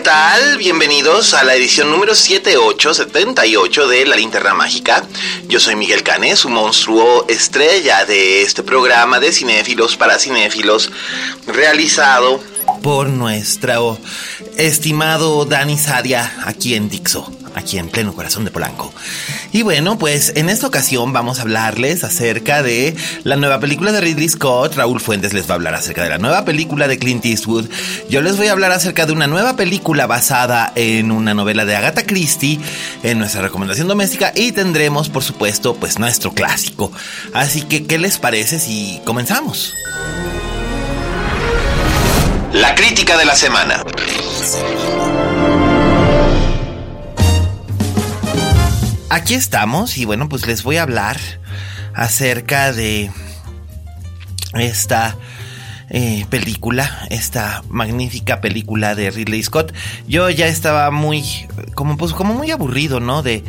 ¿Qué tal? Bienvenidos a la edición número 7878 de La Linterna Mágica. Yo soy Miguel Canes, un monstruo estrella de este programa de cinéfilos para cinéfilos realizado por nuestro estimado Dani Sadia aquí en Dixo, aquí en pleno corazón de Polanco. Y bueno, pues en esta ocasión vamos a hablarles acerca de la nueva película de Ridley Scott. Raúl Fuentes les va a hablar acerca de la nueva película de Clint Eastwood. Yo les voy a hablar acerca de una nueva película basada en una novela de Agatha Christie en nuestra recomendación doméstica y tendremos, por supuesto, pues nuestro clásico. Así que, ¿qué les parece si comenzamos? La crítica de la semana. Aquí estamos y bueno, pues les voy a hablar acerca de esta eh, película, esta magnífica película de Ridley Scott. Yo ya estaba muy, como pues, como muy aburrido, ¿no? De,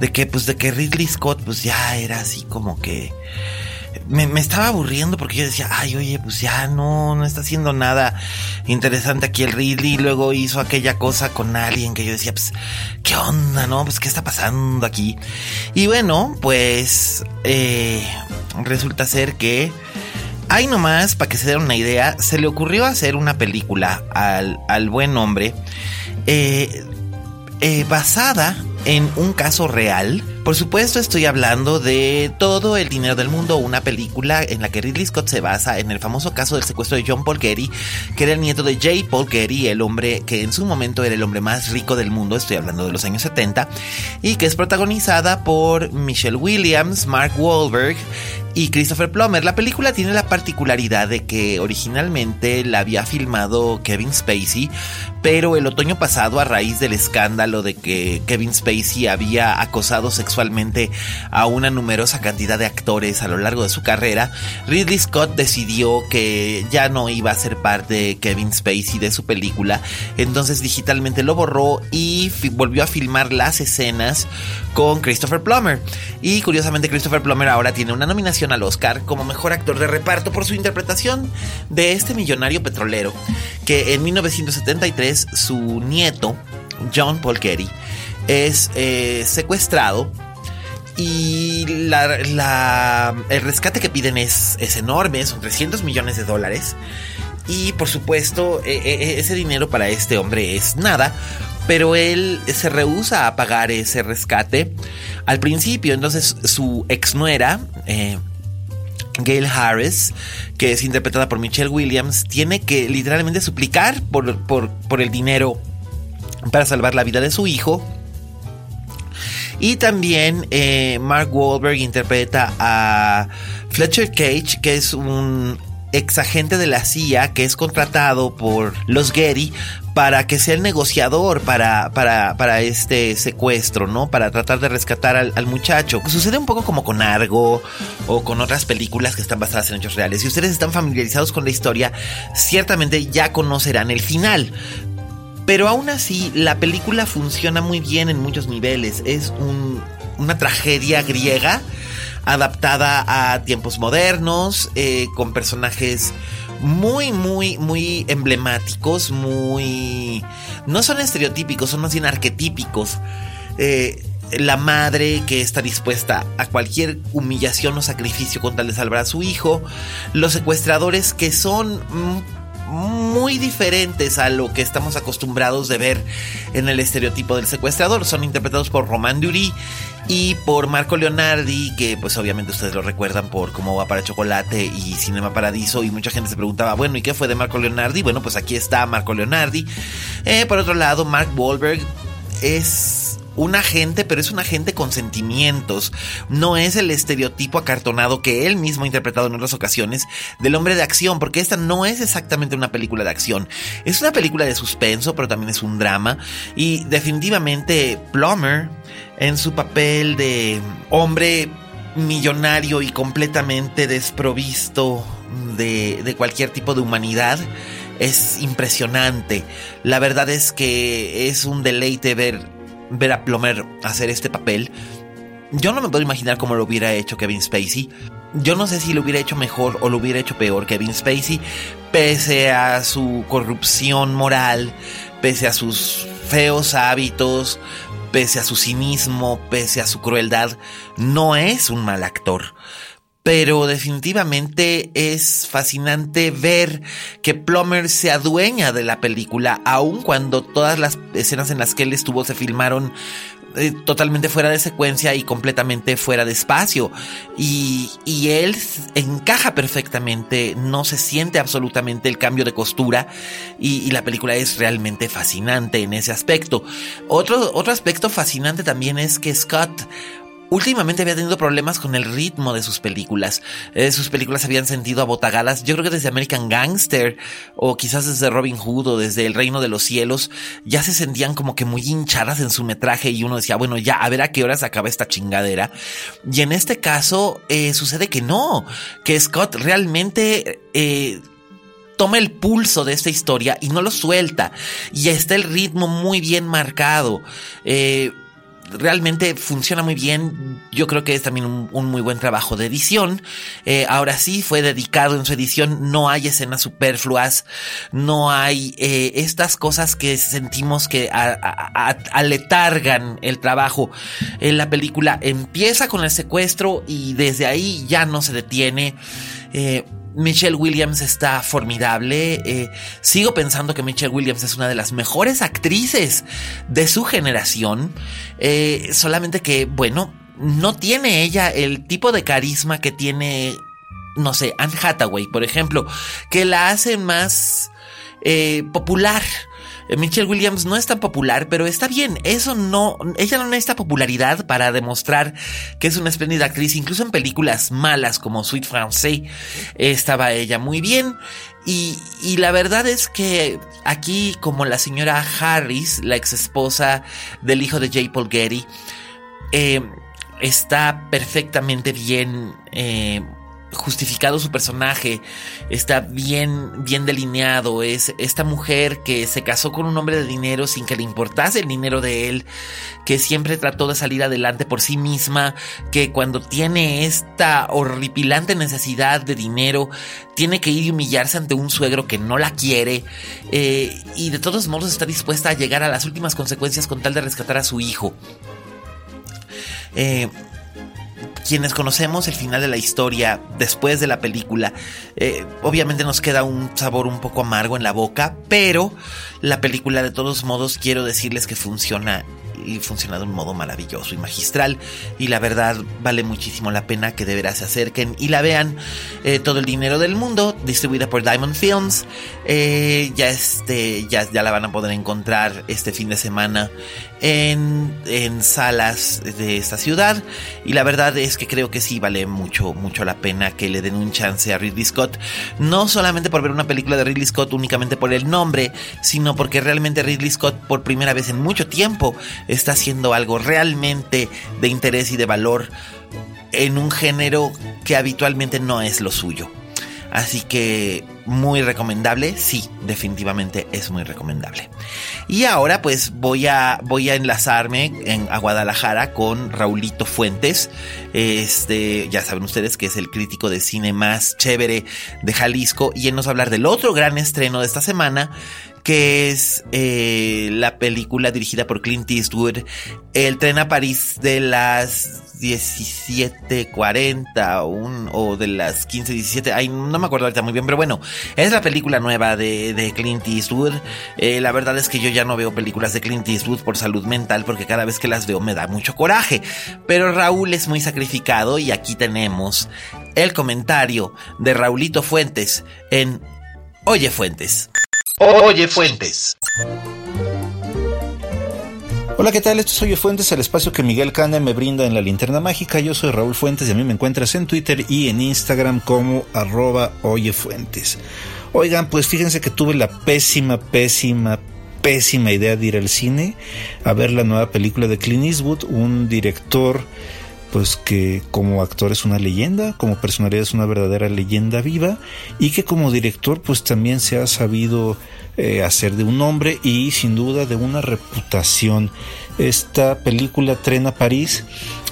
de que, pues, de que Ridley Scott, pues ya era así como que me, me, estaba aburriendo porque yo decía, ay, oye, pues ya no, no está haciendo nada interesante aquí el Ridley. Luego hizo aquella cosa con alguien que yo decía, pues, ¿qué onda, no? Pues, ¿qué está pasando aquí? Y bueno, pues, eh, resulta ser que, hay nomás, para que se den una idea, se le ocurrió hacer una película al, al buen hombre, eh, eh, basada en un caso real. Por supuesto estoy hablando de Todo el dinero del mundo, una película en la que Ridley Scott se basa en el famoso caso del secuestro de John Paul Getty, que era el nieto de J. Paul Getty, el hombre que en su momento era el hombre más rico del mundo, estoy hablando de los años 70, y que es protagonizada por Michelle Williams, Mark Wahlberg y Christopher Plummer. La película tiene la particularidad de que originalmente la había filmado Kevin Spacey, pero el otoño pasado a raíz del escándalo de que Kevin Spacey había acosado sexualmente a una numerosa cantidad de actores a lo largo de su carrera, Ridley Scott decidió que ya no iba a ser parte de Kevin Spacey de su película, entonces digitalmente lo borró y volvió a filmar las escenas con Christopher Plummer. Y curiosamente Christopher Plummer ahora tiene una nominación al Oscar como mejor actor de reparto por su interpretación de este millonario petrolero, que en 1973 su nieto, John Paul Getty, es eh, secuestrado y la, el rescate que piden es, es enorme, son 300 millones de dólares. Y por supuesto, e, ese dinero para este hombre es nada, pero él se rehúsa a pagar ese rescate al principio. Entonces su ex nuera, eh, Gail Harris, que es interpretada por Michelle Williams, tiene que literalmente suplicar por, por, por el dinero para salvar la vida de su hijo. Y también eh, Mark Wahlberg interpreta a Fletcher Cage, que es un ex agente de la CIA que es contratado por los Getty para que sea el negociador para, para, este secuestro, ¿no? Para tratar de rescatar al, al, muchacho. Sucede un poco como con Argo o con otras películas que están basadas en hechos reales. Si ustedes están familiarizados con la historia, ciertamente ya conocerán el final. Pero aún así, la película funciona muy bien en muchos niveles. Es un, una tragedia griega adaptada a tiempos modernos, eh, con personajes muy, muy, muy emblemáticos, muy... No son estereotípicos, son más bien arquetípicos. Eh, la madre que está dispuesta a cualquier humillación o sacrificio con tal de salvar a su hijo, los secuestradores que son muy diferentes a lo que estamos acostumbrados de ver en el estereotipo del secuestrador. Son interpretados por Román Dury y por Marco Leonardi, que pues obviamente ustedes lo recuerdan por cómo va para Chocolate y Cinema Paradiso y mucha gente se preguntaba, bueno, ¿y qué fue de Marco Leonardi? Bueno, pues aquí está Marco Leonardi. Eh, por otro lado, Mark Wahlberg es un agente, pero es un agente con sentimientos. No es el estereotipo acartonado que él mismo ha interpretado en otras ocasiones del hombre de acción, porque esta no es exactamente una película de acción. Es una película de suspenso, pero también es un drama. Y definitivamente Plummer, en su papel de hombre millonario y completamente desprovisto de, de cualquier tipo de humanidad, es impresionante. La verdad es que es un deleite ver ver a Plomer hacer este papel. Yo no me puedo imaginar cómo lo hubiera hecho Kevin Spacey. Yo no sé si lo hubiera hecho mejor o lo hubiera hecho peor Kevin Spacey, pese a su corrupción moral, pese a sus feos hábitos, pese a su cinismo, pese a su crueldad, no es un mal actor pero definitivamente es fascinante ver que Plummer se adueña de la película, aun cuando todas las escenas en las que él estuvo se filmaron eh, totalmente fuera de secuencia y completamente fuera de espacio. Y, y, él encaja perfectamente, no se siente absolutamente el cambio de costura y, y, la película es realmente fascinante en ese aspecto. Otro, otro aspecto fascinante también es que Scott últimamente había tenido problemas con el ritmo de sus películas. Eh, sus películas habían sentido abotagadas. Yo creo que desde American Gangster o quizás desde Robin Hood o desde El Reino de los Cielos ya se sentían como que muy hinchadas en su metraje y uno decía, bueno, ya a ver a qué hora se acaba esta chingadera. Y en este caso eh, sucede que no, que Scott realmente... Eh, toma el pulso de esta historia y no lo suelta. Y está el ritmo muy bien marcado. Eh, realmente funciona muy bien. Yo creo que es también un, muy buen trabajo de edición. Eh, ahora sí, fue dedicado en su edición. No hay escenas superfluas. No hay eh, estas cosas que sentimos que aletargan el trabajo. En la película empieza con el secuestro y desde ahí ya no se detiene. Eh, Michelle Williams está formidable. Eh, sigo pensando que Michelle Williams es una de las mejores actrices de su generación. Eh, solamente que, bueno, no tiene ella el tipo de carisma que tiene, no sé, Anne Hathaway, por ejemplo, que la hace más eh, popular. Eh, Michelle Williams no es tan popular, pero está bien. Eso no, ella no necesita popularidad para demostrar que es una espléndida actriz. Incluso en películas malas como Sweet Francais estaba ella muy bien. Y, y, la verdad es que aquí, como la señora Harris, la ex esposa del hijo de J. Paul Getty, eh, está perfectamente bien eh, justificado su personaje, está bien, bien delineado, es esta mujer que se casó con un hombre de dinero sin que le importase el dinero de él, que siempre trató de salir adelante por sí misma, que cuando tiene esta horripilante necesidad de dinero, tiene que ir y humillarse ante un suegro que no la quiere, eh, y de todos modos está dispuesta a llegar a las últimas consecuencias con tal de rescatar a su hijo. Eh, quienes conocemos el final de la historia después de la película, eh, obviamente nos queda un sabor un poco amargo en la boca, pero la película de todos modos quiero decirles que funciona y funciona de un modo maravilloso y magistral. Y la verdad vale muchísimo la pena que de veras se acerquen y la vean. Eh, todo el dinero del mundo distribuida por Diamond Films. Eh, ya este ya, ya la van a poder encontrar este fin de semana en, en salas de esta ciudad. Y la verdad es que creo que sí vale mucho mucho la pena que le den un chance a Ridley Scott. No solamente por ver una película de Ridley Scott únicamente por el nombre sino porque realmente Ridley Scott por primera vez en mucho tiempo está haciendo algo realmente de interés y de valor en un género que habitualmente no es lo suyo. Así que muy recomendable, sí, definitivamente es muy recomendable. Y ahora pues voy a, voy a enlazarme en, a Guadalajara con Raulito Fuentes. Este, ya saben ustedes que es el crítico de cine más chévere de Jalisco y él nos va a hablar del otro gran estreno de esta semana que es eh, la película dirigida por Clint Eastwood, El tren a París de las 17.40 o de las 15.17, ay, no me acuerdo ahorita muy bien, pero bueno, es la película nueva de, de Clint Eastwood. Eh, la verdad es que yo ya no veo películas de Clint Eastwood por salud mental porque cada vez que las veo me da mucho coraje. Pero Raúl es muy sacrificado y aquí tenemos el comentario de Raulito Fuentes en Oye Fuentes. Oye Fuentes. Hola, ¿qué tal? Esto es Oye Fuentes, el espacio que Miguel Cane me brinda en la linterna mágica. Yo soy Raúl Fuentes y a mí me encuentras en Twitter y en Instagram como arroba Oye Fuentes. Oigan, pues fíjense que tuve la pésima, pésima, pésima idea de ir al cine a ver la nueva película de Clint Eastwood, un director pues que como actor es una leyenda, como personalidad es una verdadera leyenda viva y que como director pues también se ha sabido eh, hacer de un hombre y sin duda de una reputación. Esta película Tren a París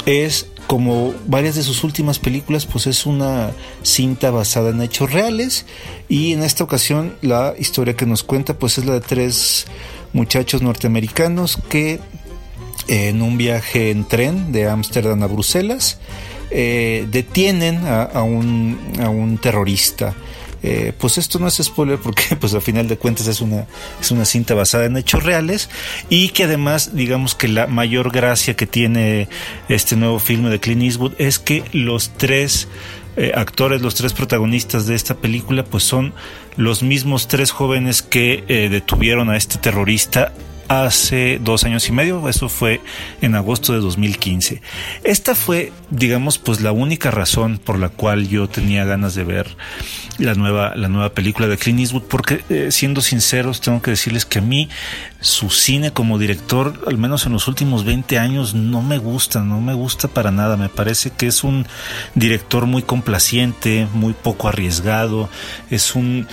es como varias de sus últimas películas, pues es una cinta basada en hechos reales y en esta ocasión la historia que nos cuenta pues es la de tres muchachos norteamericanos que en un viaje en tren de Ámsterdam a Bruselas eh, detienen a, un, a un terrorista. Eh, pues esto no es spoiler porque pues a final de cuentas es una, es una cinta basada en hechos reales y que además digamos que la mayor gracia que tiene este nuevo filme de Clint Eastwood es que los tres eh, actores, los tres protagonistas de esta película pues son los mismos tres jóvenes que eh, detuvieron a este terrorista hace dos años y medio, eso fue en agosto de 2015. Esta fue, digamos, pues la única razón por la cual yo tenía ganas de ver la nueva, la nueva película de Clint Eastwood, porque eh, siendo sinceros, tengo que decirles que a mí su cine como director, al menos en los últimos 20 años, no me gusta, no me gusta para nada. Me parece que es un director muy complaciente, muy poco arriesgado, es un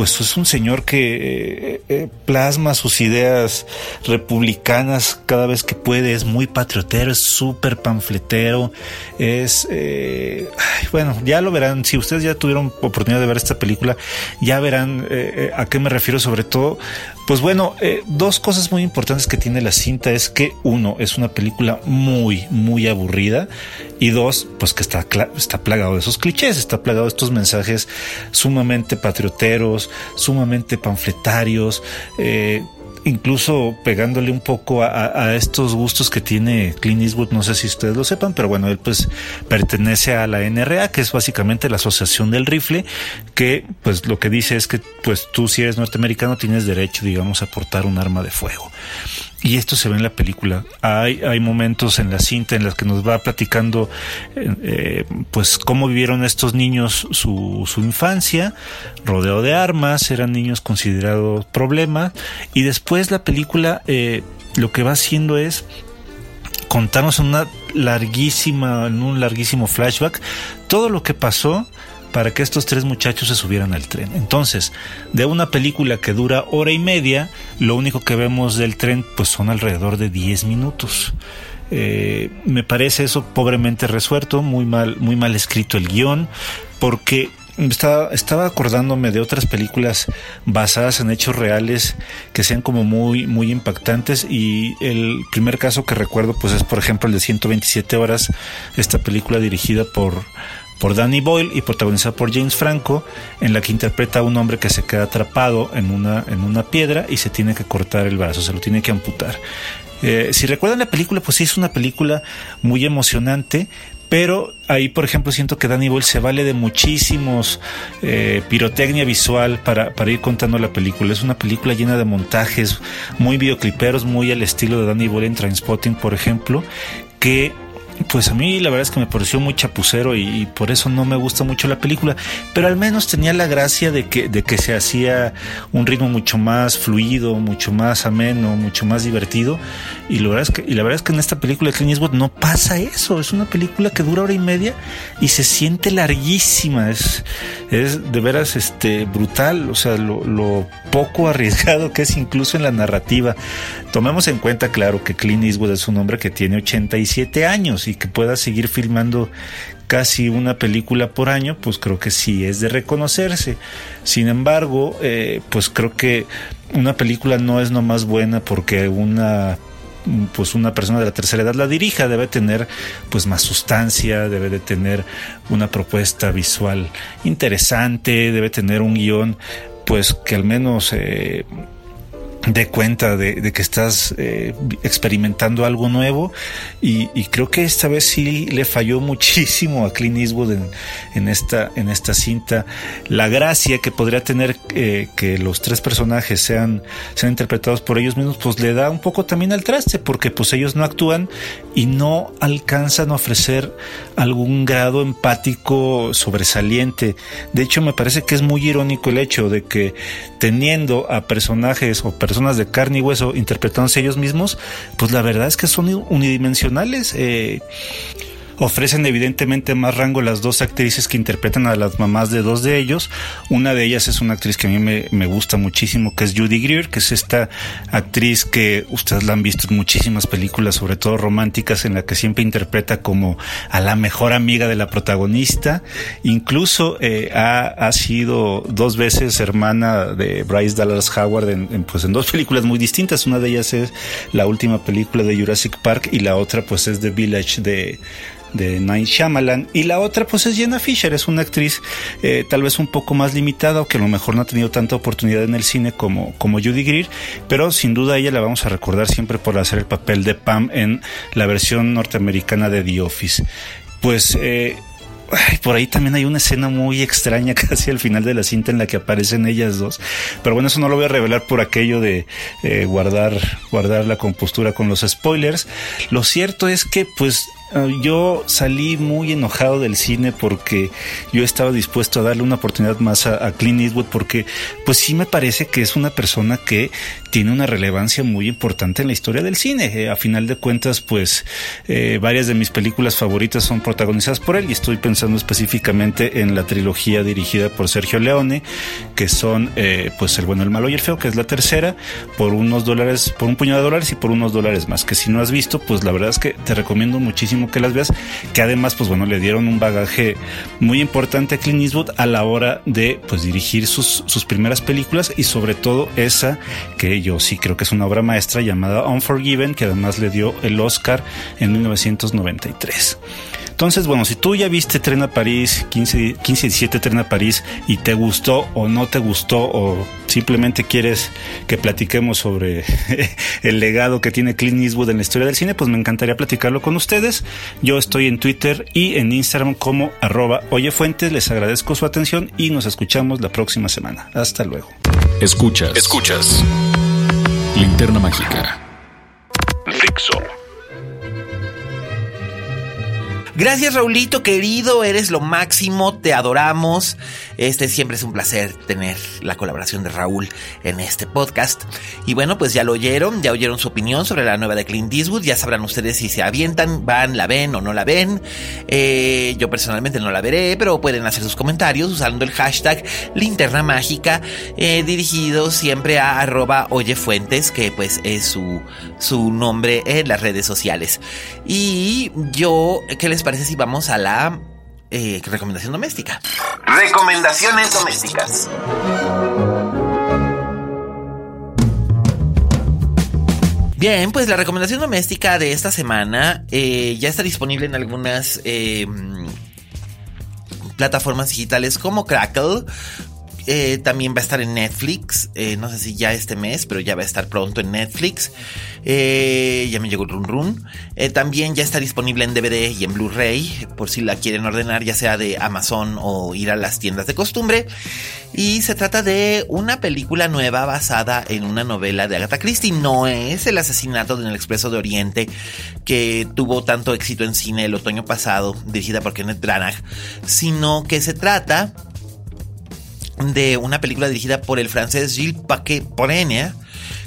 pues es un señor que eh, eh, plasma sus ideas republicanas cada vez que puede, es muy patriotero, es súper panfletero, es, eh, bueno, ya lo verán, si ustedes ya tuvieron oportunidad de ver esta película, ya verán a qué me refiero sobre todo. Pues bueno, dos cosas muy importantes que tiene la cinta es que uno, es una película muy, muy aburrida y dos, pues que está, está plagado de esos clichés, está plagado de estos mensajes sumamente patrioteros, sumamente panfletarios, eh, incluso pegándole un poco a, estos gustos que tiene Clint Eastwood, no sé si ustedes lo sepan, pero bueno, él pues pertenece a la NRA, que es básicamente la Asociación del Rifle, que pues lo que dice es que pues tú si eres norteamericano tienes derecho, digamos, a portar un arma de fuego. Y esto se ve en la película. Hay, hay momentos en la cinta en las que nos va platicando, eh, eh, pues, cómo vivieron estos niños su, su infancia, rodeo de armas, eran niños considerados problemas. Y después la película eh, lo que va haciendo es contarnos en una larguísima, en un larguísimo flashback, todo lo que pasó para que estos tres muchachos se subieran al tren. Entonces, de una película que dura hora y media, lo único que vemos del tren pues son alrededor de 10 minutos. Eh, me parece eso pobremente resuelto, muy mal, muy mal escrito el guion, porque estaba, estaba acordándome de otras películas basadas en hechos reales que sean como muy, muy impactantes y el primer caso que recuerdo pues es por ejemplo el de 127 horas, esta película dirigida por por Danny Boyle y protagonizada por James Franco, en la que interpreta a un hombre que se queda atrapado en una, en una piedra y se tiene que cortar el brazo, se lo tiene que amputar. Eh, si recuerdan la película, pues sí es una película muy emocionante, pero ahí, por ejemplo, siento que Danny Boyle se vale de muchísimos eh, pirotecnia visual para, para, ir contando la película. Es una película llena de montajes muy videocliperos, muy al estilo de Danny Boyle en Trainspotting, por ejemplo, que pues a mí la verdad es que me pareció muy chapucero y, por eso no me gusta mucho la película, pero al menos tenía la gracia de que, de que se hacía un ritmo mucho más fluido, mucho más ameno, mucho más divertido. Y, la verdad es que, y la verdad es que en esta película de Clint Eastwood no pasa eso, es una película que dura hora y media y se siente larguísima, es, es de veras este, brutal, o sea, lo, lo poco arriesgado que es incluso en la narrativa. Tomemos en cuenta, claro, que Clint Eastwood es un hombre que tiene 87 años y que pueda seguir filmando casi una película por año, pues creo que sí es de reconocerse. Sin embargo, eh, pues creo que una película no es nomás buena porque una pues una persona de la tercera edad la dirija, debe tener pues más sustancia, debe de tener una propuesta visual interesante, debe tener un guion pues que al menos eh, de cuenta de, que estás eh, experimentando algo nuevo. Y, creo que esta vez sí le falló muchísimo a Clint Eastwood en, esta, en esta cinta. La gracia que podría tener eh, que los tres personajes sean, sean interpretados por ellos mismos pues le da un poco también al traste porque pues ellos no actúan y no alcanzan a ofrecer algún grado empático sobresaliente. De hecho me parece que es muy irónico el hecho de que teniendo a personajes o personajes personas de carne y hueso interpretándose ellos mismos, pues la verdad es que son unidimensionales. Eh, Ofrecen evidentemente más rango las dos actrices que interpretan a las mamás de dos de ellos. Una de ellas es una actriz que a mí me, gusta muchísimo, que es Judy Greer, que es esta actriz que ustedes la han visto en muchísimas películas, sobre todo románticas, en la que siempre interpreta como a la mejor amiga de la protagonista. Incluso eh, ha, sido dos veces hermana de Bryce Dallas Howard en, pues en dos películas muy distintas. Una de ellas es la última película de Jurassic Park y la otra pues es The Village de de Night Shyamalan. Y la otra, pues es Jenna Fisher, es una actriz eh, tal vez un poco más limitada o que a lo mejor no ha tenido tanta oportunidad en el cine como, como Judy Greer, pero sin duda ella la vamos a recordar siempre por hacer el papel de Pam en la versión norteamericana de The Office. Pues eh, por ahí también hay una escena muy extraña casi al final de la cinta en la que aparecen ellas dos. Pero bueno, eso no lo voy a revelar por aquello de eh, guardar, guardar la compostura con los spoilers. Lo cierto es que pues yo salí muy enojado del cine porque yo estaba dispuesto a darle una oportunidad más a, Clint Eastwood porque pues sí me parece que es una persona que tiene una relevancia muy importante en la historia del cine. Eh, a final de cuentas pues eh, varias de mis películas favoritas son protagonizadas por él y estoy pensando específicamente en la trilogía dirigida por Sergio Leone que son eh, pues El bueno, el malo y el feo que es la tercera por unos dólares, por un puñado de dólares y por unos dólares más que si no has visto pues la verdad es que te recomiendo muchísimo que las veas, que además, pues bueno, le dieron un bagaje muy importante a Clint Eastwood a la hora de pues dirigir sus, sus primeras películas y sobre todo esa que yo sí creo que es una obra maestra llamada Unforgiven, que además le dio el Oscar en 1993. Entonces, bueno, si tú ya viste Tren a París, 15, 15 17 Tren a París, y te gustó o no te gustó, o simplemente quieres que platiquemos sobre el legado que tiene Clint Eastwood en la historia del cine, pues me encantaría platicarlo con ustedes. Yo estoy en Twitter y en Instagram como arroba oyefuentes. Les agradezco su atención y nos escuchamos la próxima semana. Hasta luego. Escuchas. Escuchas. Linterna Mágica. Fixo. Gracias, Raulito, querido, eres lo máximo, te adoramos. Este siempre es un placer tener la colaboración de Raúl en este podcast. Y bueno, pues ya lo oyeron, ya oyeron su opinión sobre la nueva de Clint Eastwood, ya sabrán ustedes si se avientan, van, la ven o no la ven. Eh, yo personalmente no la veré, pero pueden hacer sus comentarios usando el hashtag linterna mágica, eh, dirigido siempre a arroba oyefuentes, que pues es su, su nombre en las redes sociales. Y yo, ¿qué les parece si vamos a la eh, recomendación doméstica. Recomendaciones domésticas. Bien, pues la recomendación doméstica de esta semana eh, ya está disponible en algunas eh, plataformas digitales como Crackle, eh, también va a estar en Netflix. Eh, no sé si ya este mes, pero ya va a estar pronto en Netflix. Eh, ya me llegó el run run. también ya está disponible en DVD y en Blu-ray, por si la quieren ordenar, ya sea de Amazon o ir a las tiendas de costumbre. Y se trata de una película nueva basada en una novela de Agatha Christie. No es el asesinato en el Expreso de Oriente que tuvo tanto éxito en cine el otoño pasado, dirigida por Kenneth Branagh, sino que se trata de una película dirigida por el francés Gilles Paquet Porenia,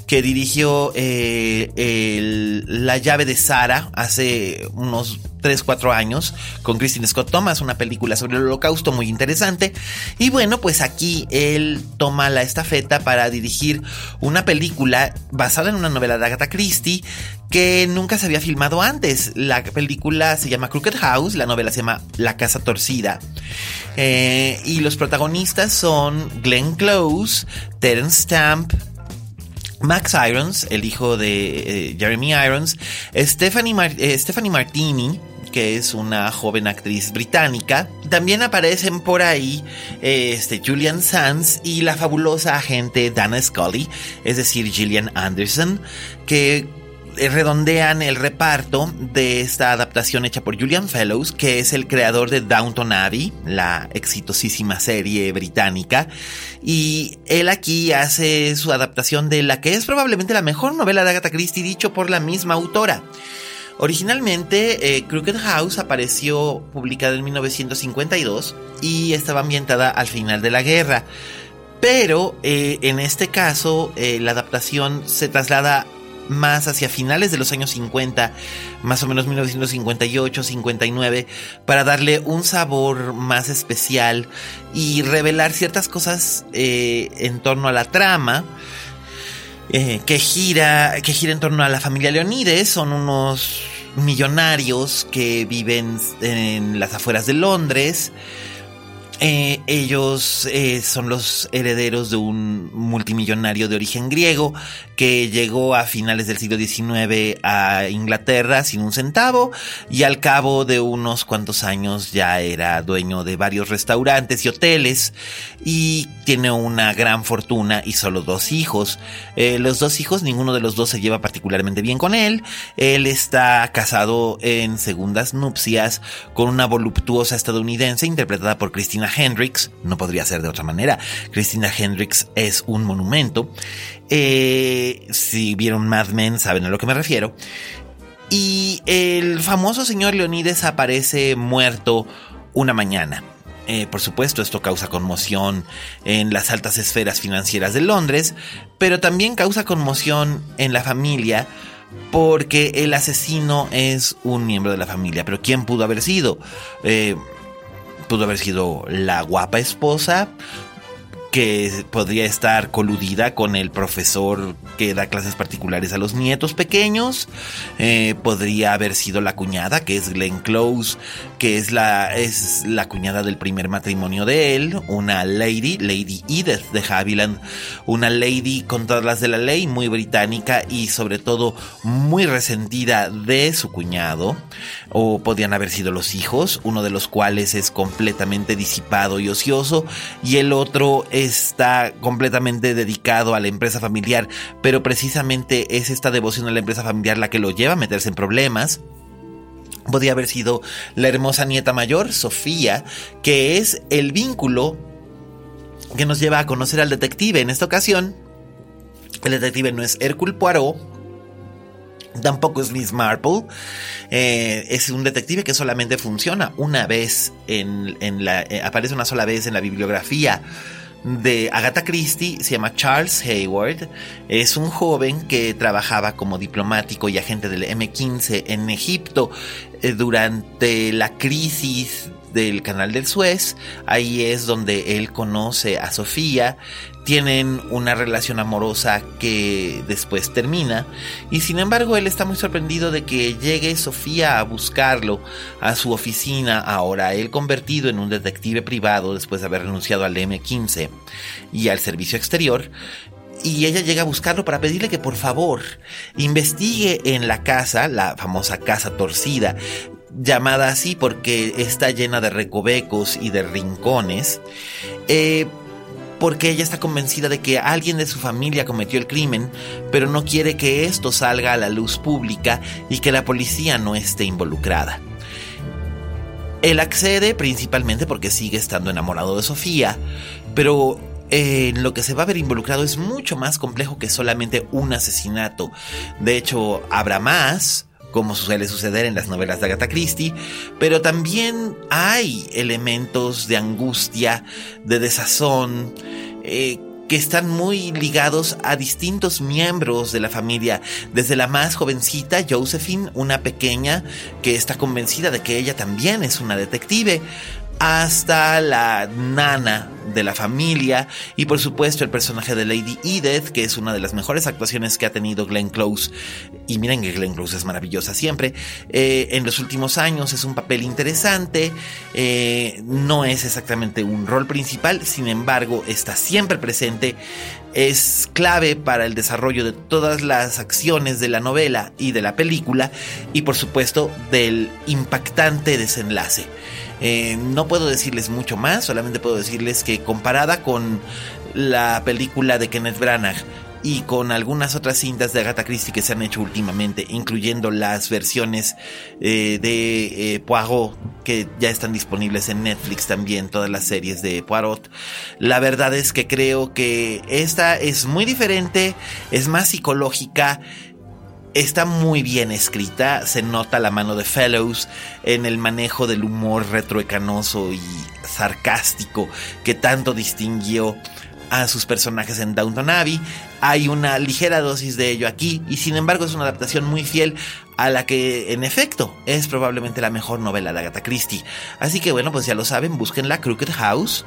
que dirigió eh, La llave de Sara hace unos 3, 4 años con Christine Scott Thomas, una película sobre el holocausto muy interesante. Y bueno, pues aquí él toma la estafeta para dirigir una película basada en una novela de Agatha Christie que nunca se había filmado antes. La película se llama Crooked House, la novela se llama La Casa Torcida. Eh, y los protagonistas son Glenn Close, Terence Stamp, Max Irons, el hijo de eh, Jeremy Irons, Stephanie, eh, Stephanie Martini, que es una joven actriz británica. También aparecen por ahí este, Julian Sands y la fabulosa agente Dana Scully, es decir, Gillian Anderson, que redondean el reparto de esta adaptación hecha por Julian Fellows, que es el creador de Downton Abbey, la exitosísima serie británica. Y él aquí hace su adaptación de la que es probablemente la mejor novela de Agatha Christie, dicho por la misma autora. Originalmente, eh, Crooked House apareció publicada en 1952 y estaba ambientada al final de la guerra. Pero eh, en este caso, eh, la adaptación se traslada más hacia finales de los años 50, más o menos 1958, 59, para darle un sabor más especial y revelar ciertas cosas en torno a la trama. que gira que gira en torno a la familia Leonides son unos millonarios que viven en las afueras de Londres. Eh, ellos eh, son los herederos de un multimillonario de origen griego que llegó a finales del siglo XIX a Inglaterra sin un centavo y al cabo de unos cuantos años ya era dueño de varios restaurantes y hoteles y tiene una gran fortuna y solo dos hijos. Eh, los dos hijos, ninguno de los dos se lleva particularmente bien con él. Él está casado en segundas nupcias con una voluptuosa estadounidense interpretada por Christina Hendricks. No podría ser de otra manera. Christina Hendricks es un monumento. Eh, si vieron Mad Men saben a lo que me refiero. Y el famoso señor Leonides aparece muerto una mañana. Eh, por supuesto, esto causa conmoción en las altas esferas financieras de Londres, pero también causa conmoción en la familia porque el asesino es un miembro de la familia. Pero ¿quién pudo haber sido? Eh, pudo haber sido la guapa esposa, que podría estar coludida con el profesor que da clases particulares a los nietos pequeños. Eh, podría haber sido la cuñada, que es Glenn Close, que es la, es la cuñada del primer matrimonio de él, una lady, Lady Edith de Haviland, una lady con todas las de la ley, muy británica y sobre todo muy resentida de su cuñado. O podían haber sido los hijos, uno de los cuales es completamente disipado y ocioso, y el otro es está completamente dedicado a la empresa familiar, pero precisamente es esta devoción a la empresa familiar la que lo lleva a meterse en problemas. Podría haber sido la hermosa nieta mayor, Sofía, que es el vínculo que nos lleva a conocer al detective. En esta ocasión, el detective no es Hercule Poirot, Tampoco es Miss Marple. Eh, es un detective que solamente funciona una vez en, la. Eh, aparece una sola vez en la bibliografía de Agatha Christie se llama Charles Hayward. Es un joven que trabajaba como diplomático y agente del M15 en Egipto eh, durante la crisis del canal del Suez. Ahí es donde él conoce a Sofía. Tienen una relación amorosa que después termina. Y sin embargo él está muy sorprendido de que llegue Sofía a buscarlo a su oficina ahora. Él convertido en un detective privado después de haber renunciado al M15 y al servicio exterior. Y ella llega a buscarlo para pedirle que por favor investigue en la casa, la famosa casa torcida, llamada así porque está llena de recovecos y de rincones, eh, porque ella está convencida de que alguien de su familia cometió el crimen, pero no quiere que esto salga a la luz pública y que la policía no esté involucrada. Él accede principalmente porque sigue estando enamorado de Sofía, pero en eh, lo que se va a ver involucrado es mucho más complejo que solamente un asesinato. De hecho, habrá más, como suele suceder en las novelas de Agatha Christie, pero también hay elementos de angustia, de desazón, eh, que están muy ligados a distintos miembros de la familia, desde la más jovencita, Josephine, una pequeña que está convencida de que ella también es una detective, hasta la nana de la familia y por supuesto el personaje de Lady Edith, que es una de las mejores actuaciones que ha tenido Glenn Close. Y miren que Glenn Close es maravillosa siempre. Eh, en los últimos años es un papel interesante, eh, no es exactamente un rol principal, sin embargo está siempre presente. Es clave para el desarrollo de todas las acciones de la novela y de la película y por supuesto del impactante desenlace. Eh, no puedo decirles mucho más, solamente puedo decirles que comparada con la película de Kenneth Branagh y con algunas otras cintas de Agatha Christie que se han hecho últimamente, incluyendo las versiones eh, de eh, Poirot que ya están disponibles en Netflix también, todas las series de Poirot. La verdad es que creo que esta es muy diferente, es más psicológica Está muy bien escrita, se nota la mano de Fellows en el manejo del humor retroecanoso y sarcástico que tanto distinguió a sus personajes en Downton Abbey. Hay una ligera dosis de ello aquí y sin embargo es una adaptación muy fiel a la que en efecto es probablemente la mejor novela de Agatha Christie. Así que bueno, pues ya lo saben, busquen la Crooked House.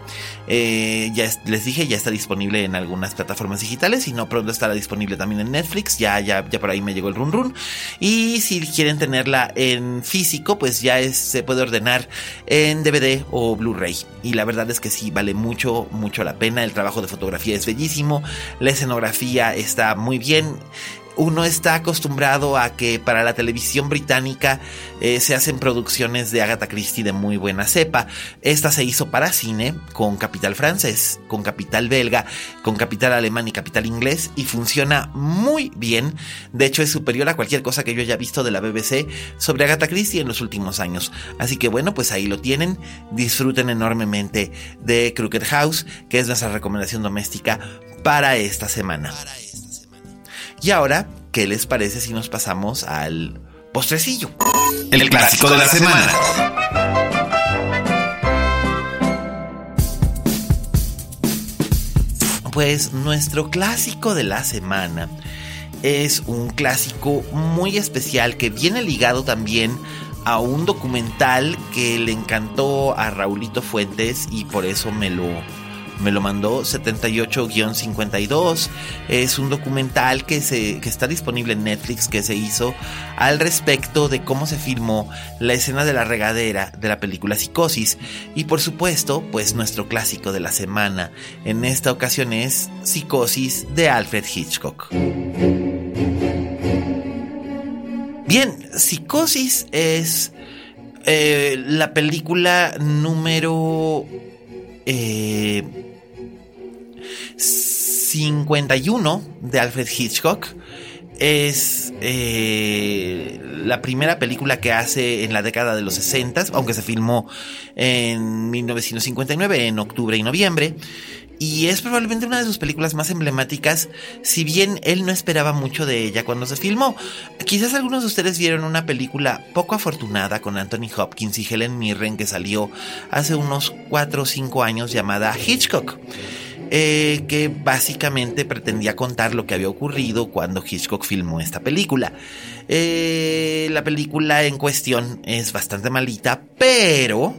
Eh, ya les dije, ya está disponible en algunas plataformas digitales y no pronto estará disponible también en Netflix. Ya, ya, ya por ahí me llegó el run run. Y si quieren tenerla en físico, pues ya se puede ordenar en DVD o Blu-ray. Y la verdad es que sí, vale mucho, mucho la pena. El trabajo de fotografía es bellísimo. La escenografía está muy bien uno está acostumbrado a que para la televisión británica eh, se hacen producciones de Agatha Christie de muy buena cepa. Esta se hizo para cine con capital francés, con capital belga, con capital alemán y capital inglés y funciona muy bien. De hecho es superior a cualquier cosa que yo haya visto de la BBC sobre Agatha Christie en los últimos años. Así que bueno, pues ahí lo tienen. Disfruten enormemente de Crooked House, que es nuestra recomendación doméstica para esta semana. Y ahora, ¿qué les parece si nos pasamos al postrecillo? El, clásico, de la, semana. Pues nuestro clásico de la semana es un clásico muy especial que viene ligado también a un documental que le encantó a Raulito Fuentes y por eso me lo me lo mandó 78-52. Es un documental que, se, que está disponible en Netflix que se hizo al respecto de cómo se filmó la escena de la regadera de la película Psicosis. Y por supuesto, pues nuestro clásico de la semana en esta ocasión es Psicosis de Alfred Hitchcock. Bien, Psicosis es eh, la película número eh, 51 de Alfred Hitchcock. Es eh, la primera película que hace en la década de los 60, aunque se filmó en 1959, en octubre y noviembre. Y es probablemente una de sus películas más emblemáticas, si bien él no esperaba mucho de ella cuando se filmó. Quizás algunos de ustedes vieron una película poco afortunada con Anthony Hopkins y Helen Mirren que salió hace unos 4 o 5 años llamada Hitchcock. Eh, que básicamente pretendía contar lo que había ocurrido cuando Hitchcock filmó esta película. Eh, la película en cuestión es bastante malita, pero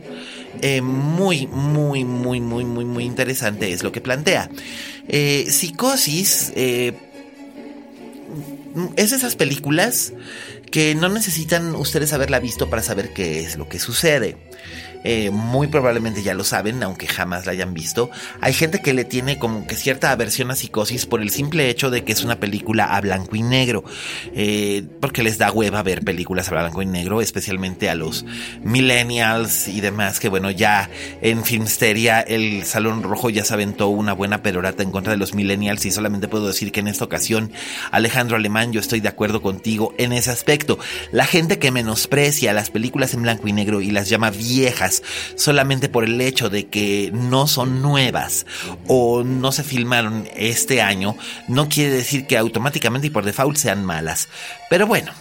eh, muy, muy, muy, muy, muy, muy interesante es lo que plantea. Psicosis es esas películas que no necesitan ustedes haberla visto para saber qué es lo que sucede. Eh, muy probablemente ya lo saben, aunque jamás la hayan visto. Hay gente que le tiene como que cierta aversión a psicosis por el simple hecho de que es una película a blanco y negro, eh, porque les da hueva ver películas a blanco y negro, especialmente a los millennials y demás, que bueno, ya en Filmsteria el Salón Rojo ya se aventó una buena perorata en contra de los millennials y solamente puedo decir que en esta ocasión, Alejandro Alemán, yo estoy de acuerdo contigo en ese aspecto. La gente que menosprecia las películas en blanco y negro y las llama viejas, solamente por el hecho de que no son nuevas o no se filmaron este año, no quiere decir que automáticamente y por default sean malas. Pero bueno,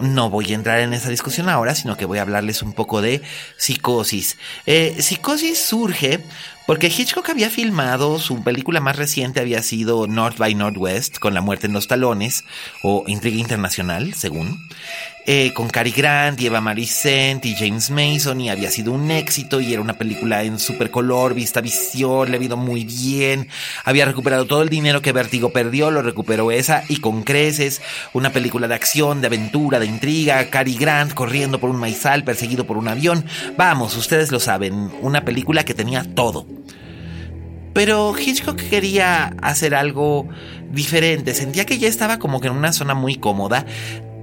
no voy a entrar en esa discusión ahora, sino que voy a hablarles un poco de psicosis. Eh, psicosis surge porque Hitchcock había filmado, su película más reciente había sido North by Northwest, con la muerte en los talones, o Intriga Internacional, según. Eh, con Cary Grant y Eva Marie y James Mason y había sido un éxito y era una película en super color, vista visión, le ha ido muy bien, había recuperado todo el dinero que Vertigo perdió, lo recuperó esa y con creces, una película de acción, de aventura, de intriga, Cary Grant corriendo por un maizal perseguido por un avión, vamos, ustedes lo saben, una película que tenía todo. Pero Hitchcock quería hacer algo diferente, sentía que ya estaba como que en una zona muy cómoda,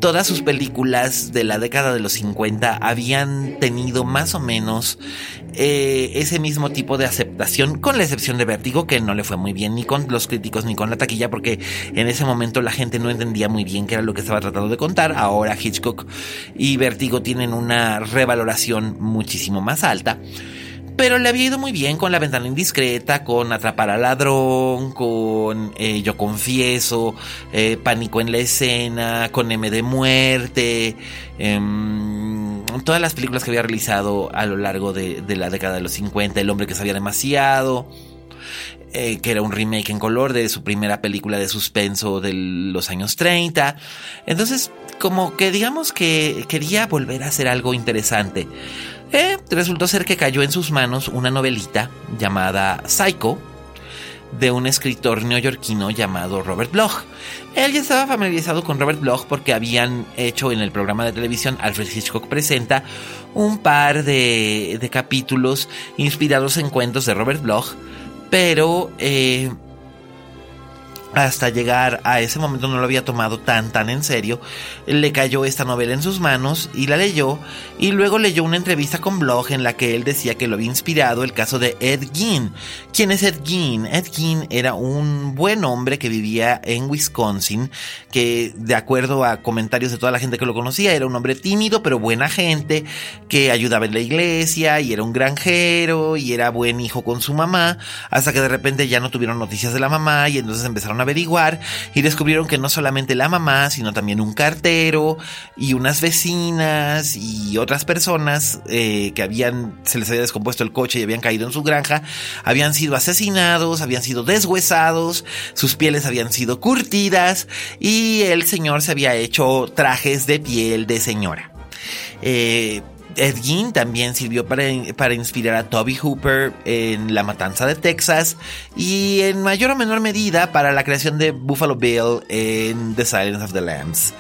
todas sus películas de la década de los 50 habían tenido más o menos eh, ese mismo tipo de aceptación, con la excepción de Vértigo, que no le fue muy bien ni con los críticos ni con la taquilla, porque en ese momento la gente no entendía muy bien qué era lo que estaba tratando de contar. Ahora Hitchcock y Vértigo tienen una revaloración muchísimo más alta. Pero le había ido muy bien con La Ventana Indiscreta, con Atrapar al Ladrón, con eh, Yo Confieso, eh, Pánico en la Escena, con M de Muerte, em, todas las películas que había realizado a lo largo de, la década de los 50, El hombre que sabía demasiado. Eh, que era un remake en color de su primera película de suspenso de los años 30. Entonces, como que digamos que quería volver a hacer algo interesante. Eh, resultó ser que cayó en sus manos una novelita llamada Psycho de un escritor neoyorquino llamado Robert Bloch. Él ya estaba familiarizado con Robert Bloch porque habían hecho en el programa de televisión Alfred Hitchcock Presenta un par de, de capítulos inspirados en cuentos de Robert Bloch, pero eh, hasta llegar a ese momento no lo había tomado tan tan en serio. Le cayó esta novela en sus manos y la leyó y luego leyó una entrevista con Bloch en la que él decía que lo había inspirado el caso de Ed Gein. ¿Quién es Ed Gein? Ed Gein era un buen hombre que vivía en Wisconsin, que de acuerdo a comentarios de toda la gente que lo conocía, era un hombre tímido pero buena gente, que ayudaba en la iglesia y era un granjero y era buen hijo con su mamá, hasta que de repente ya no tuvieron noticias de la mamá y entonces empezaron a averiguar y descubrieron que no solamente la mamá, sino también un cartero y unas vecinas y otras personas eh, que habían, se les había descompuesto el coche y habían caído en su granja, habían sido asesinados, habían sido deshuesados, sus pieles habían sido curtidas y el señor se había hecho trajes de piel de señora. Eh, Ed Gein también sirvió para, para, inspirar a Toby Hooper en La Matanza de Texas y en mayor o menor medida para la creación de Buffalo Bill en The Silence of the Lambs.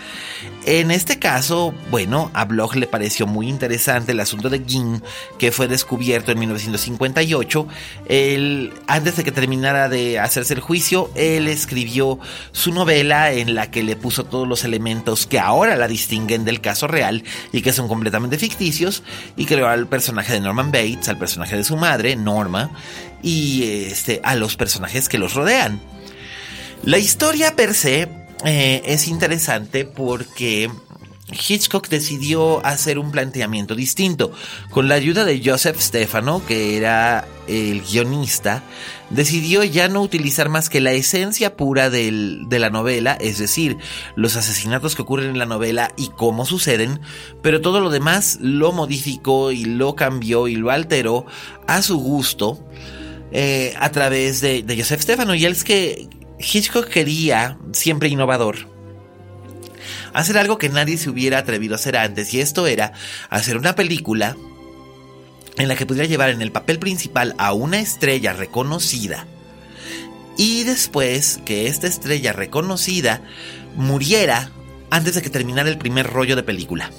En este caso, bueno, a Bloch le pareció muy interesante el asunto de Gin, que fue descubierto en 1958. Él, antes de que terminara de hacerse el juicio, él escribió su novela en la que le puso todos los elementos que ahora la distinguen del caso real y que son completamente ficticios, y creó al personaje de Norman Bates, al personaje de su madre, Norma, y este, a los personajes que los rodean. La historia per se eh, es interesante porque Hitchcock decidió hacer un planteamiento distinto. Con la ayuda de Joseph Stefano, que era el guionista, decidió ya no utilizar más que la esencia pura de la novela, es decir, los asesinatos que ocurren en la novela y cómo suceden, pero todo lo demás lo modificó y lo cambió y lo alteró a su gusto. Eh, a través de, de Joseph Stefano y es que Hitchcock quería, siempre innovador, hacer algo que nadie se hubiera atrevido a hacer antes, y esto era hacer una película en la que pudiera llevar en el papel principal a una estrella reconocida, y después que esta estrella reconocida muriera antes de que terminara el primer rollo de película.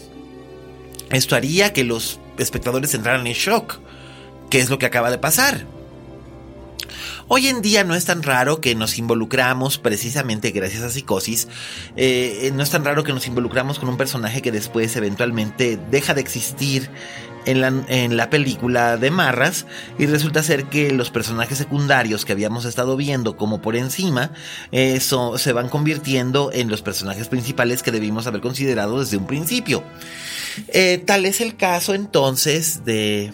Esto haría que los espectadores entraran en shock, que es lo que acaba de pasar. Hoy en día no es tan raro que nos involucramos, precisamente gracias a Psicosis, eh, no es tan raro que nos involucramos con un personaje que después eventualmente deja de existir en la, película de Marras y resulta ser que los personajes secundarios que habíamos estado viendo como por encima eso se van convirtiendo en los personajes principales que debimos haber considerado desde un principio. Eh, tal es el caso entonces de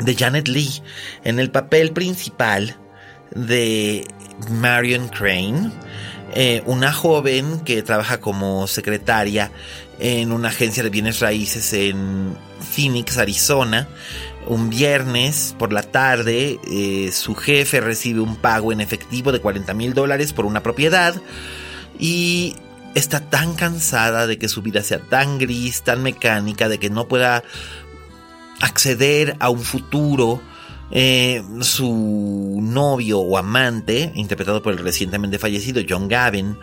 de Janet Lee en el papel principal de Marion Crane, eh, una joven que trabaja como secretaria en una agencia de bienes raíces en Phoenix, Arizona. Un viernes por la tarde, eh, su jefe recibe un pago en efectivo de 40 mil dólares por una propiedad y está tan cansada de que su vida sea tan gris, tan mecánica, de que no pueda acceder a un futuro eh, su novio o amante, interpretado por el recientemente fallecido John Gavin,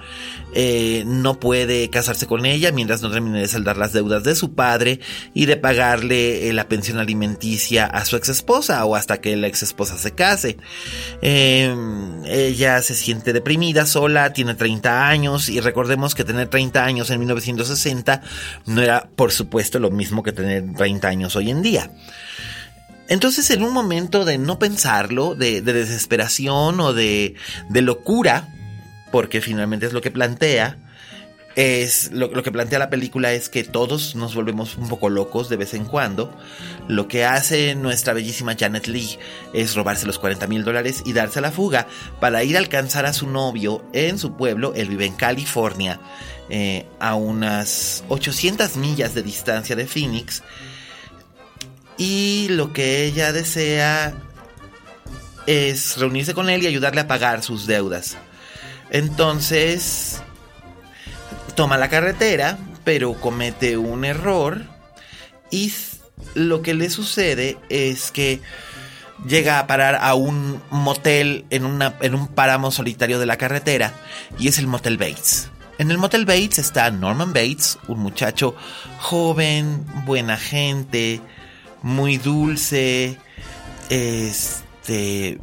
eh, no puede casarse con ella mientras no termine de saldar las deudas de su padre y de pagarle eh, la pensión alimenticia a su ex esposa o hasta que la ex esposa se case. ella se siente deprimida, sola, tiene 30 años y recordemos que tener 30 años en 1960 no era por supuesto lo mismo que tener 30 años hoy en día. Entonces, en un momento de no pensarlo, de, desesperación o de, locura, porque finalmente es lo que plantea, es lo, que plantea la película es que todos nos volvemos un poco locos de vez en cuando. Lo que hace nuestra bellísima Janet Lee es robarse los 40 mil dólares y darse a la fuga para ir a alcanzar a su novio en su pueblo. Él vive en California, eh, a unas 800 millas de distancia de Phoenix y lo que ella desea es reunirse con él y ayudarle a pagar sus deudas. Entonces, toma la carretera, pero comete un error y lo que le sucede es que llega a parar a un motel en, una, en un páramo solitario de la carretera y es el Motel Bates. En el Motel Bates está Norman Bates, un muchacho joven, buena gente, muy dulce, este,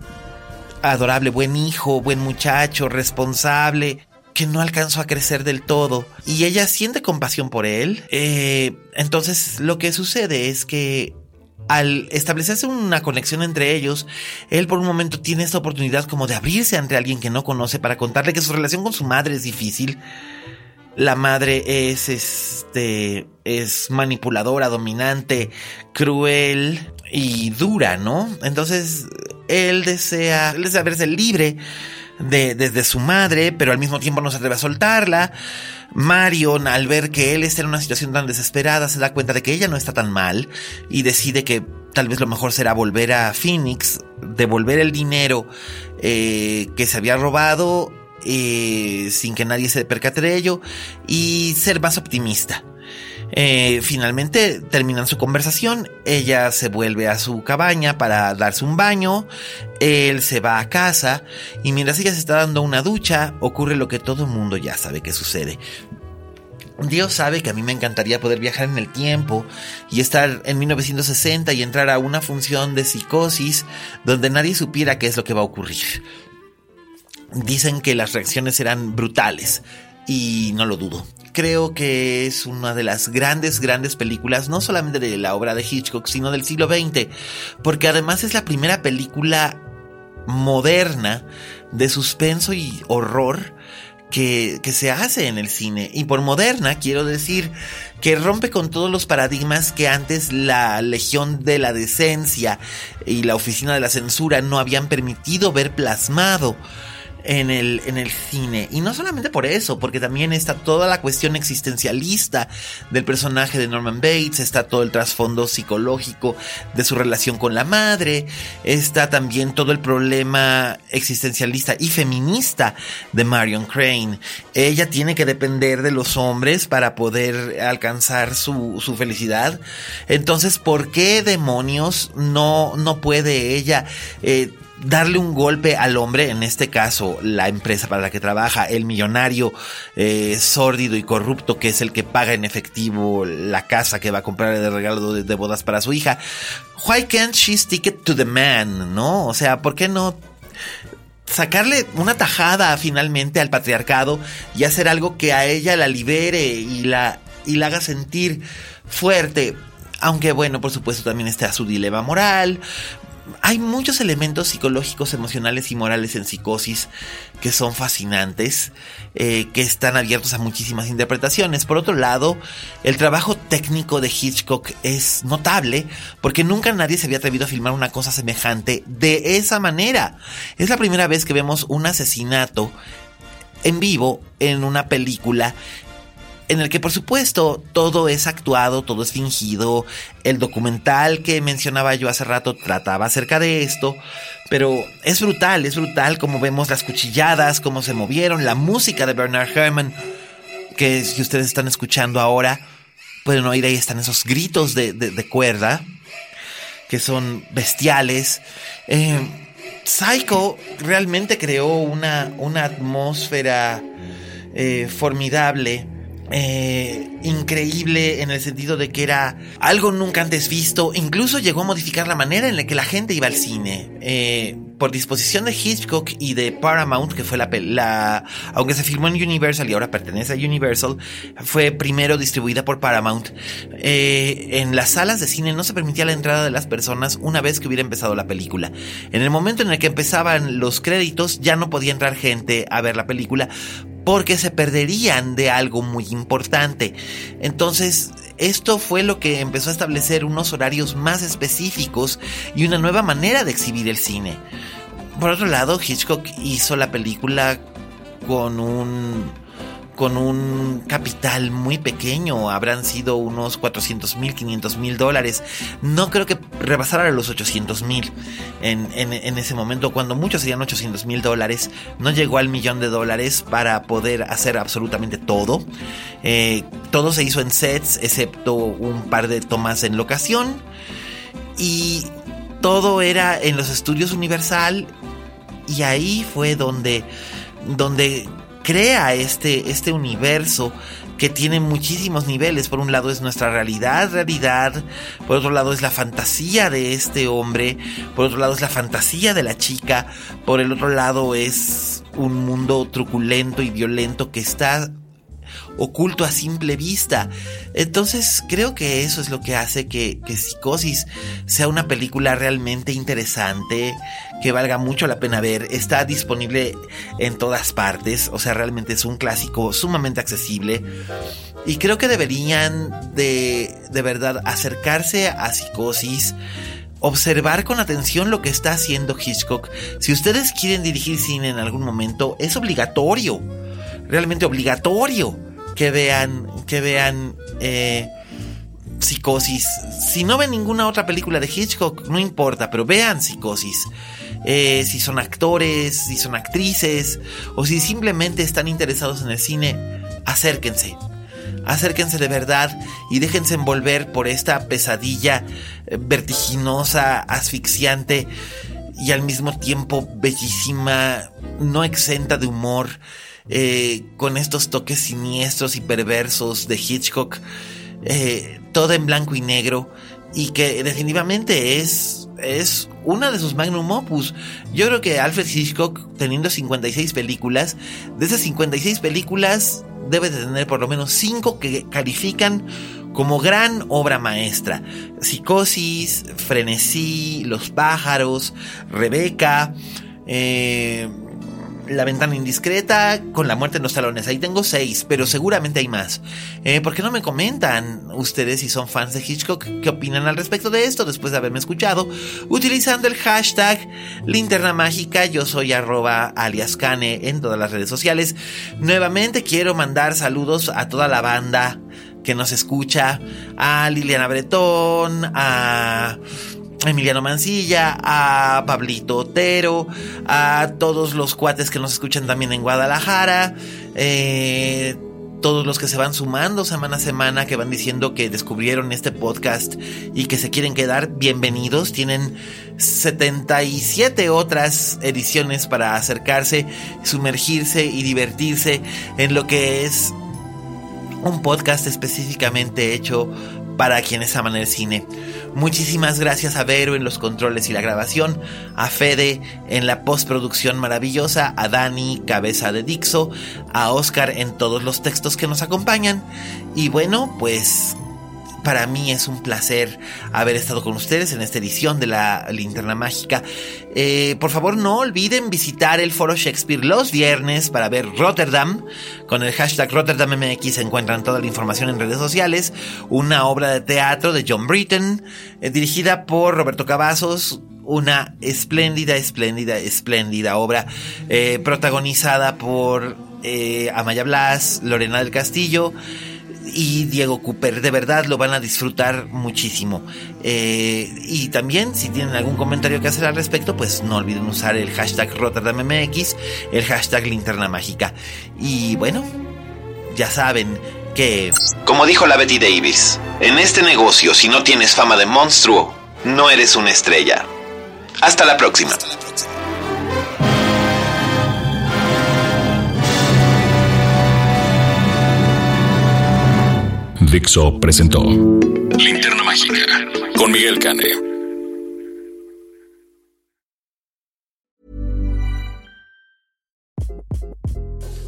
adorable, buen hijo, buen muchacho, responsable, que no alcanzó a crecer del todo. Y ella siente compasión por él. Eh, entonces lo que sucede es que al establecerse una conexión entre ellos, él por un momento tiene esta oportunidad como de abrirse ante alguien que no conoce para contarle que su relación con su madre es difícil la madre es este es manipuladora, dominante, cruel y dura, ¿no? Entonces él desea, él desea verse libre de, desde su madre, pero al mismo tiempo no se atreve a soltarla. Marion, al ver que él está en una situación tan desesperada, se da cuenta de que ella no está tan mal y decide que tal vez lo mejor será volver a Phoenix, devolver el dinero eh, que se había robado eh, sin que nadie se percate de ello y ser más optimista. Eh, finalmente terminan su conversación, ella se vuelve a su cabaña para darse un baño, él se va a casa y mientras ella se está dando una ducha ocurre lo que todo el mundo ya sabe que sucede. Dios sabe que a mí me encantaría poder viajar en el tiempo y estar en 1960 y entrar a una función de psicosis donde nadie supiera qué es lo que va a ocurrir. Dicen que las reacciones serán brutales y no lo dudo. Creo que es una de las grandes, grandes películas, no solamente de la obra de Hitchcock, sino del siglo XX, porque además es la primera película moderna de suspenso y horror que, que, se hace en el cine. Y por moderna quiero decir que rompe con todos los paradigmas que antes la Legión de la Decencia y la Oficina de la Censura no habían permitido ver plasmado en el, en el cine. Y no solamente por eso, porque también está toda la cuestión existencialista del personaje de Norman Bates, está todo el trasfondo psicológico de su relación con la madre, está también todo el problema existencialista y feminista de Marion Crane. Ella tiene que depender de los hombres para poder alcanzar su, su felicidad. Entonces, ¿por qué demonios no, no puede ella eh, darle un golpe al hombre, en este caso la empresa para la que trabaja, el millonario eh, sórdido y corrupto que es el que paga en efectivo la casa que va a comprar de regalo de, bodas para su hija. Why can't she stick it to the man? ¿No? O sea, ¿por qué no sacarle una tajada finalmente al patriarcado y hacer algo que a ella la libere y la, y la haga sentir fuerte? Aunque bueno, por supuesto también está su dilema moral, hay muchos elementos psicológicos, emocionales y morales en psicosis que son fascinantes, eh, que están abiertos a muchísimas interpretaciones. Por otro lado, el trabajo técnico de Hitchcock es notable porque nunca nadie se había atrevido a filmar una cosa semejante de esa manera. Es la primera vez que vemos un asesinato en vivo en una película en el que por supuesto todo es actuado, todo es fingido. El documental que mencionaba yo hace rato trataba acerca de esto, pero es brutal, es brutal como vemos las cuchilladas, cómo se movieron, la música de Bernard Herrmann que si ustedes están escuchando ahora, pueden oír ahí están esos gritos de, cuerda, que son bestiales. Eh, Psycho realmente creó una, una atmósfera eh, formidable eh, increíble en el sentido de que era algo nunca antes visto. Incluso llegó a modificar la manera en la que la gente iba al cine. Eh, por disposición de Hitchcock y de Paramount, que fue la, la, aunque se filmó en Universal y ahora pertenece a Universal, fue primero distribuida por Paramount. Eh, en las salas de cine no se permitía la entrada de las personas una vez que hubiera empezado la película. En el momento en el que empezaban los créditos ya no podía entrar gente a ver la película porque se perderían de algo muy importante. Entonces, esto fue lo que empezó a establecer unos horarios más específicos y una nueva manera de exhibir el cine. Por otro lado, Hitchcock hizo la película con un con un capital muy pequeño, habrán sido unos 400 mil, 500 mil dólares. No creo que rebasara los 800 mil en, ese momento, cuando muchos serían 800 mil dólares. No llegó al millón de dólares para poder hacer absolutamente todo. Eh, todo se hizo en sets, excepto un par de tomas en locación. Y todo era en los estudios Universal. Y ahí fue donde, donde crea este, este universo que tiene muchísimos niveles. Por un lado es nuestra realidad, realidad. Por otro lado es la fantasía de este hombre. Por otro lado es la fantasía de la chica. Por el otro lado es un mundo truculento y violento que está oculto a simple vista. Entonces creo que eso es lo que hace que, Psicosis sea una película realmente interesante, que valga mucho la pena ver. Está disponible en todas partes, o sea, realmente es un clásico sumamente accesible. Y creo que deberían de, de verdad acercarse a Psicosis observar con atención lo que está haciendo Hitchcock. Si ustedes quieren dirigir cine en algún momento, es obligatorio, realmente obligatorio que vean, que vean eh, Psicosis. Si no ven ninguna otra película de Hitchcock, no importa, pero vean Psicosis. Eh, si son actores, si son actrices, o si simplemente están interesados en el cine, acérquense. Acérquense de verdad y déjense envolver por esta pesadilla eh, vertiginosa, asfixiante y al mismo tiempo bellísima, no exenta de humor eh, con estos toques siniestros y perversos de Hitchcock, eh, todo en blanco y negro, y que definitivamente es, es una de sus magnum opus. Yo creo que Alfred Hitchcock, teniendo 56 películas, de esas 56 películas debe de tener por lo menos 5 que califican como gran obra maestra. Psicosis, Frenesí, Los pájaros, Rebeca, eh, la ventana indiscreta, con la muerte en los talones. Ahí tengo seis, pero seguramente hay más. Eh, ¿Por qué no me comentan ustedes si son fans de Hitchcock? ¿Qué opinan al respecto de esto después de haberme escuchado? Utilizando el hashtag linterna mágica, yo soy arroba alias Cane en todas las redes sociales. Nuevamente quiero mandar saludos a toda la banda que nos escucha, a Liliana Bretón, a Emiliano Mancilla, a Pablito Otero, a todos los cuates que nos escuchan también en Guadalajara, eh, todos los que se van sumando semana a semana, que van diciendo que descubrieron este podcast y que se quieren quedar, bienvenidos. Tienen 77 otras ediciones para acercarse, sumergirse y divertirse en lo que es un podcast específicamente hecho para quienes aman el cine. Muchísimas gracias a Vero en los controles y la grabación, a Fede en la postproducción maravillosa, a Dani, cabeza de Dixo, a Oscar en todos los textos que nos acompañan. Y bueno, pues para mí es un placer haber estado con ustedes en esta edición de la Linterna Mágica. Eh, por favor, no olviden visitar el Foro Shakespeare los viernes para ver Rotterdam. Con el hashtag RotterdamMX encuentran toda la información en redes sociales. Una obra de teatro de John Britton, eh, dirigida por Roberto Cavazos, una espléndida, espléndida, espléndida obra eh, protagonizada por Amaya Blas, Lorena del Castillo y Diego Cooper. De verdad lo van a disfrutar muchísimo. Eh, y también, si tienen algún comentario que hacer al respecto, pues no olviden usar el hashtag RotterdamMX, el hashtag Linterna Mágica. Y bueno, ya saben que... Como dijo la Betty Davis, en este negocio si no tienes fama de monstruo, no eres una estrella. Hasta la próxima. Dixo presentó Linterna Mágica con Miguel Cane.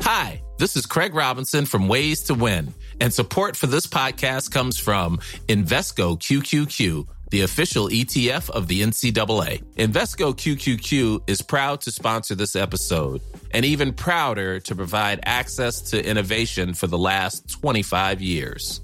Hi, this is Craig Robinson from Ways to Win, and support for this podcast comes from Invesco QQQ the official ETF of the NCAA. Invesco QQQ is proud to sponsor this episode and even prouder to provide access to innovation for the last 25 years.